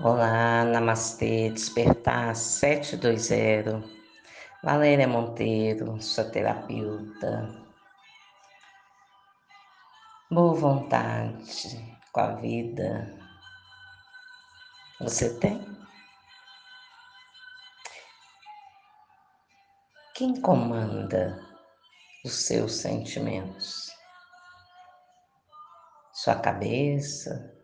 Olá, Namastê, Despertar 720. Valéria Monteiro, sua terapeuta. Boa vontade com a vida. Você tem? Quem comanda os seus sentimentos? Sua cabeça,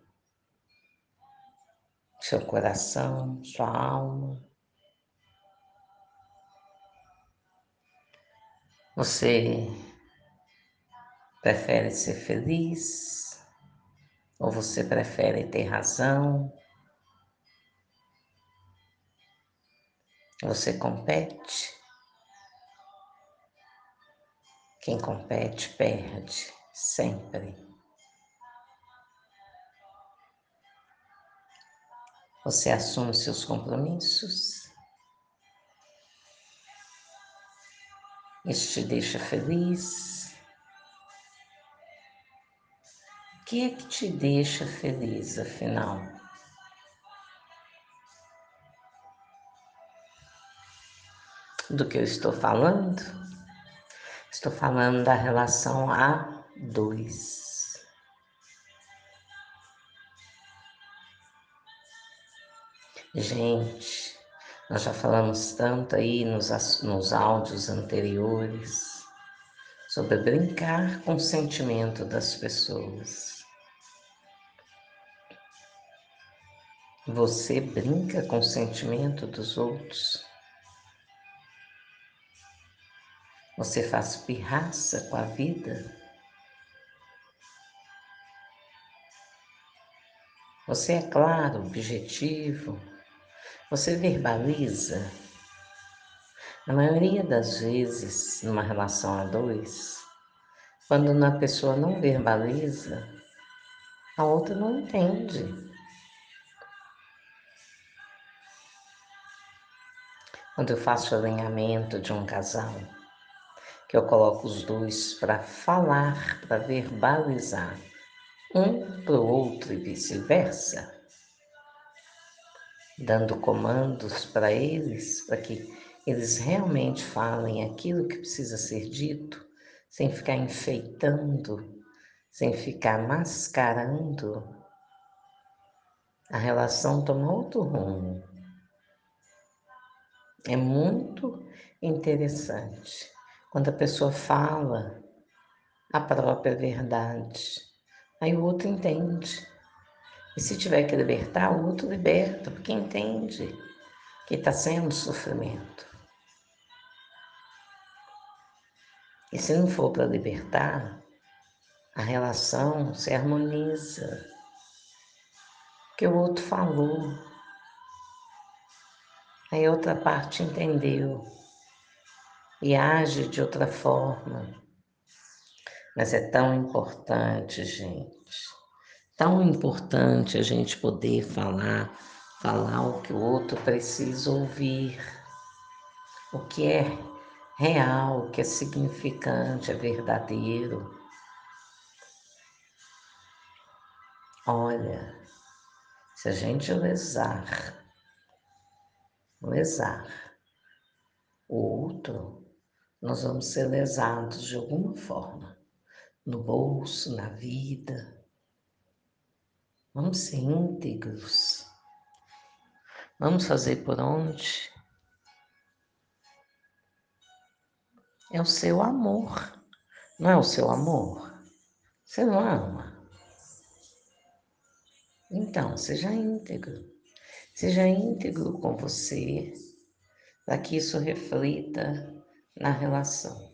seu coração, sua alma. Você prefere ser feliz? Ou você prefere ter razão? Você compete? Quem compete perde, sempre. Você assume seus compromissos. Isso te deixa feliz. O que é que te deixa feliz, afinal? Do que eu estou falando? Estou falando da relação a dois. Gente, nós já falamos tanto aí nos, nos áudios anteriores sobre brincar com o sentimento das pessoas. Você brinca com o sentimento dos outros? Você faz pirraça com a vida? Você é claro, objetivo, você verbaliza? Na maioria das vezes, numa relação a dois, quando uma pessoa não verbaliza, a outra não entende. Quando eu faço o alinhamento de um casal, que eu coloco os dois para falar, para verbalizar, um para o outro e vice-versa, dando comandos para eles, para que eles realmente falem aquilo que precisa ser dito, sem ficar enfeitando, sem ficar mascarando, a relação toma outro rumo. É muito interessante quando a pessoa fala a própria verdade, aí o outro entende. E se tiver que libertar, o outro liberta, porque entende que está sendo sofrimento. E se não for para libertar, a relação se harmoniza. Que o outro falou. Aí a outra parte entendeu e age de outra forma. Mas é tão importante, gente, tão importante a gente poder falar, falar o que o outro precisa ouvir, o que é real, o que é significante, é verdadeiro. Olha, se a gente lesar, lesar o outro, nós vamos ser lesados de alguma forma, no bolso, na vida, Vamos ser íntegros. Vamos fazer por onde? É o seu amor. Não é o seu amor? Você não ama? Então, seja íntegro. Seja íntegro com você, para que isso reflita na relação.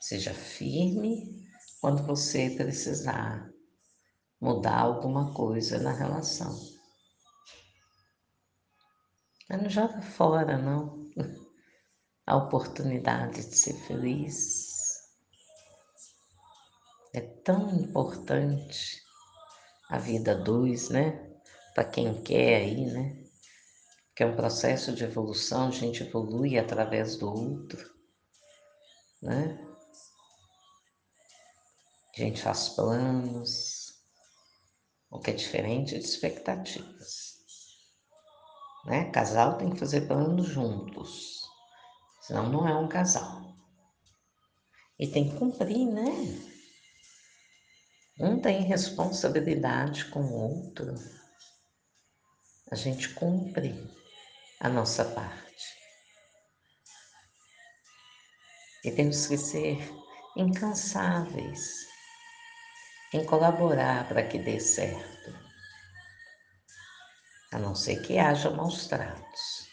Seja firme quando você precisar mudar alguma coisa na relação. Mas não joga fora, não. A oportunidade de ser feliz. É tão importante a vida dois, né? Para quem quer aí, né? Que é um processo de evolução, a gente evolui através do outro, né? A gente faz planos, que é diferente de expectativas. Né? Casal tem que fazer planos juntos, senão não é um casal. E tem que cumprir, né? Um tem responsabilidade com o outro. A gente cumpre a nossa parte. E temos que ser incansáveis em colaborar para que dê certo. A não ser que haja maus tratos,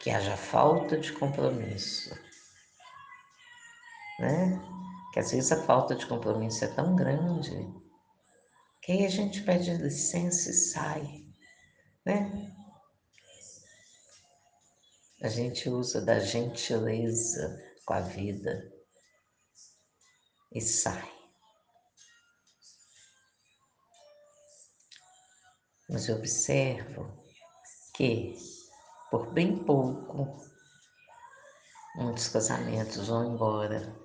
que haja falta de compromisso. Né? Que às vezes a falta de compromisso é tão grande que aí a gente pede licença e sai. Né? A gente usa da gentileza com a vida e sai. Mas observo que, por bem pouco, muitos casamentos vão embora.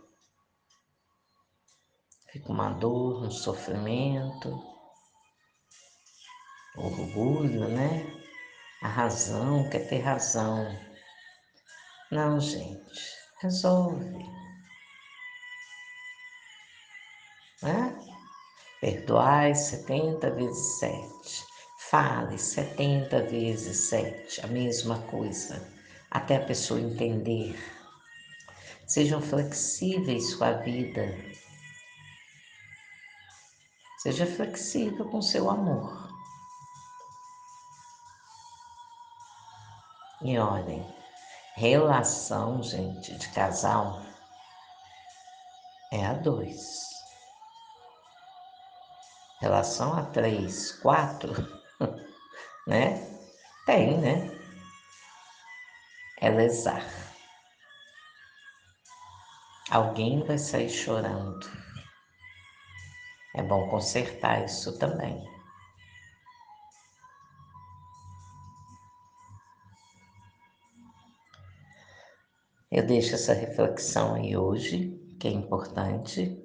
Fica uma dor, um sofrimento, orgulho, né? A razão, quer ter razão. Não, gente, resolve. Né? Perdoai 70 vezes 7. Fale 70 vezes 7, a mesma coisa, até a pessoa entender. Sejam flexíveis com a vida. Seja flexível com seu amor. E olhem, relação, gente, de casal é a dois. Relação a três, quatro né? Tem, né? É lesar. Alguém vai sair chorando. É bom consertar isso também. Eu deixo essa reflexão aí hoje, que é importante.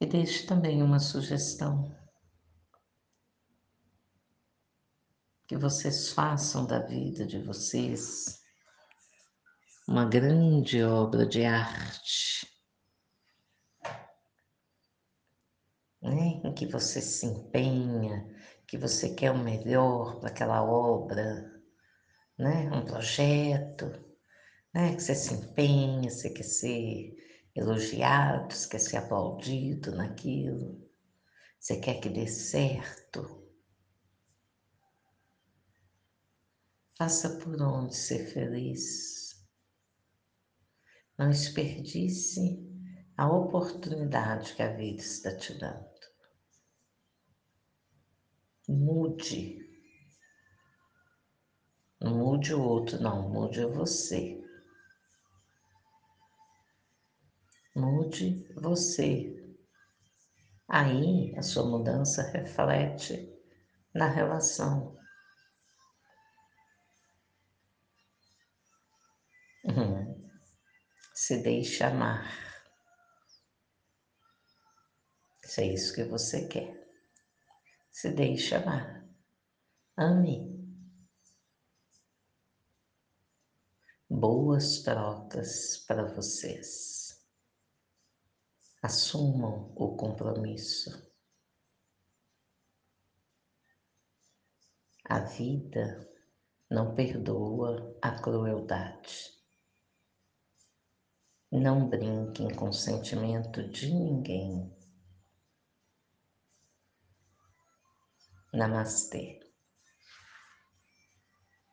E deixo também uma sugestão. Que vocês façam da vida de vocês uma grande obra de arte, né? em que você se empenha, que você quer o melhor para aquela obra, né? um projeto, né? que você se empenha, você quer ser elogiado, você quer ser aplaudido naquilo, você quer que dê certo. Faça por onde ser feliz. Não desperdice a oportunidade que a vida está te dando. Mude. Não mude o outro, não, mude você. Mude você. Aí a sua mudança reflete na relação. Uhum. Se deixe amar. Se é isso que você quer. Se deixe amar. Ame. Boas trocas para vocês. Assumam o compromisso. A vida não perdoa a crueldade. Não brinquem com o sentimento de ninguém. Namastê.